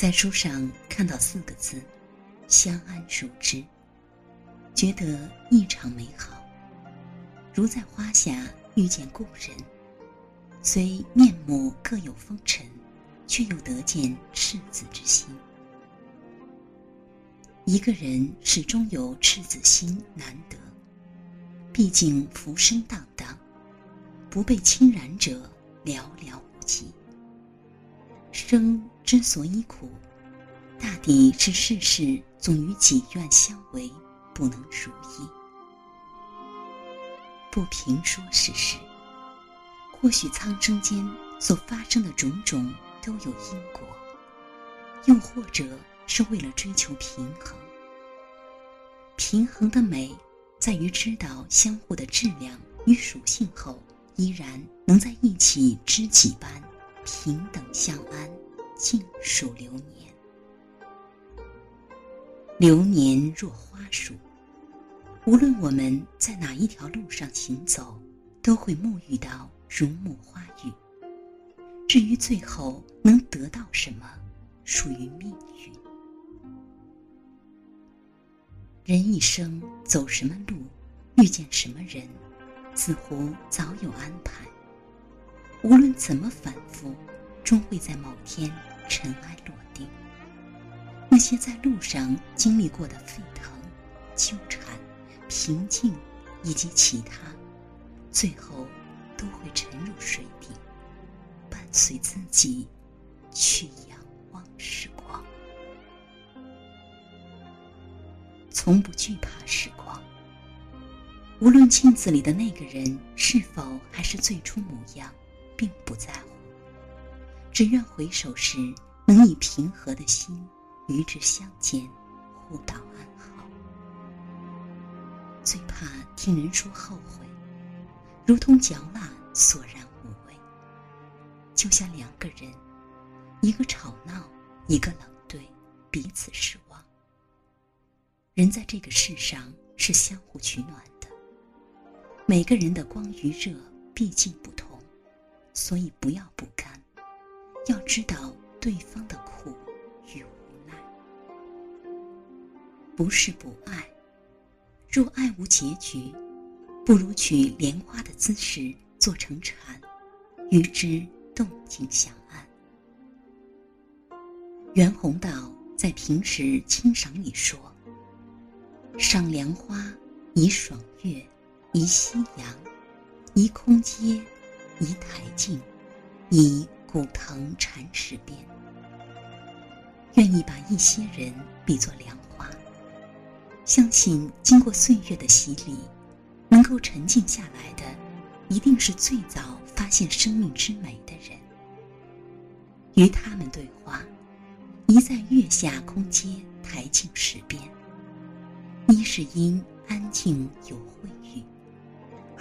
在书上看到四个字“相安如之”，觉得异常美好，如在花下遇见故人，虽面目各有风尘，却又得见赤子之心。一个人始终有赤子心难得，毕竟浮生荡荡，不被侵染者寥寥无几。生之所以苦，大抵是世事总与己愿相违，不能如意。不评说世事，或许苍生间所发生的种种都有因果，又或者是为了追求平衡。平衡的美，在于知道相互的质量与属性后，依然能在一起知己般平等相安。静数流年，流年若花树，无论我们在哪一条路上行走，都会沐浴到如沐花雨。至于最后能得到什么，属于命运。人一生走什么路，遇见什么人，似乎早有安排。无论怎么反复，终会在某天。尘埃落定，那些在路上经历过的沸腾、纠缠、平静，以及其他，最后都会沉入水底，伴随自己去仰望时光。从不惧怕时光，无论镜子里的那个人是否还是最初模样，并不在乎。只愿回首时，能以平和的心与之相见，互道安好。最怕听人说后悔，如同嚼蜡，索然无味。就像两个人，一个吵闹，一个冷对，彼此失望。人在这个世上是相互取暖的，每个人的光与热毕竟不同，所以不要不甘。要知道对方的苦与无奈，不是不爱。若爱无结局，不如取莲花的姿势做成禅，与之动静相安。袁宏道在平时清赏里说：“赏莲花，以爽月，宜夕阳，宜空阶，宜台静，宜。”古藤禅石边，愿意把一些人比作莲花，相信经过岁月的洗礼，能够沉静下来的，一定是最早发现生命之美的人。与他们对话，一在月下空阶台静石边，一是因安静有慧语，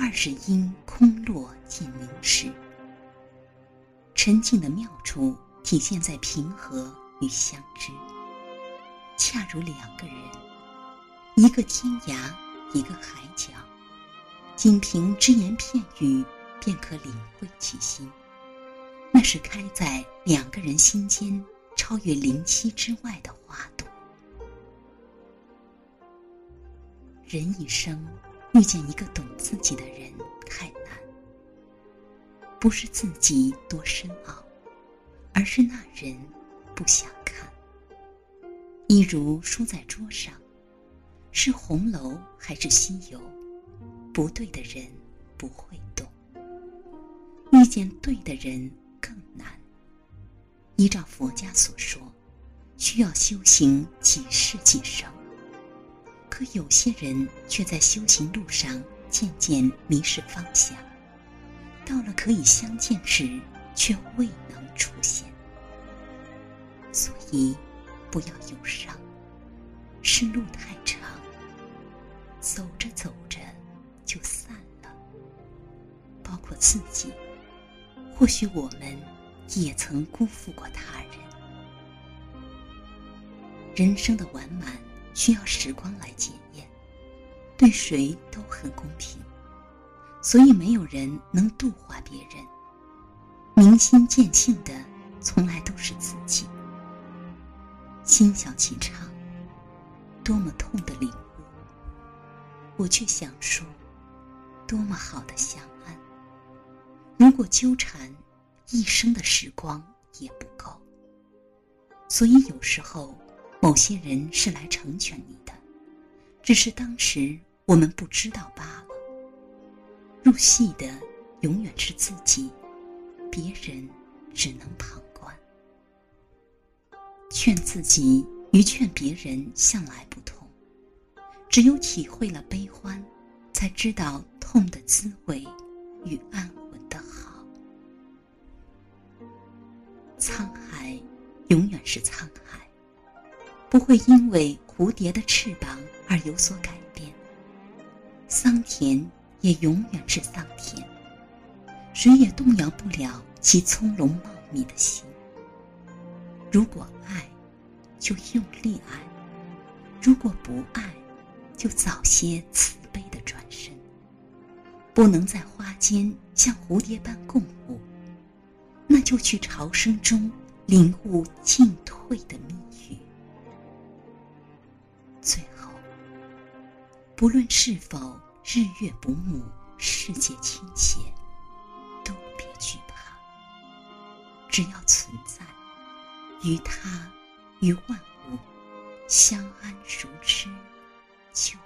二是因空落见明时。沉静的妙处体现在平和与相知，恰如两个人，一个天涯，一个海角，仅凭只言片语便可领会其心。那是开在两个人心间，超越灵犀之外的花朵。人一生遇见一个懂自己的人太难。不是自己多深奥，而是那人不想看。一如书在桌上，是红楼还是西游？不对的人不会懂，遇见对的人更难。依照佛家所说，需要修行几世几生。可有些人却在修行路上渐渐迷失方向。到了可以相见时，却未能出现。所以，不要忧伤，是路太长，走着走着就散了。包括自己，或许我们也曾辜负过他人。人生的完满需要时光来检验，对谁都很公平。所以没有人能度化别人。明心见性的，从来都是自己。心小气长，多么痛的领悟！我却想说，多么好的相安。如果纠缠，一生的时光也不够。所以有时候，某些人是来成全你的，只是当时我们不知道罢了。入戏的永远是自己，别人只能旁观。劝自己与劝别人向来不同，只有体会了悲欢，才知道痛的滋味与安稳的好。沧海永远是沧海，不会因为蝴蝶的翅膀而有所改变。桑田也永远是桑田，谁也动摇不了其从容茂密的心。如果爱，就用力爱；如果不爱，就早些慈悲的转身。不能在花间像蝴蝶般共舞，那就去朝生中领悟进退的秘语。最后，不论是否日月不睦，世界倾斜，都别惧怕。只要存在，与他，与万物相安如痴，就。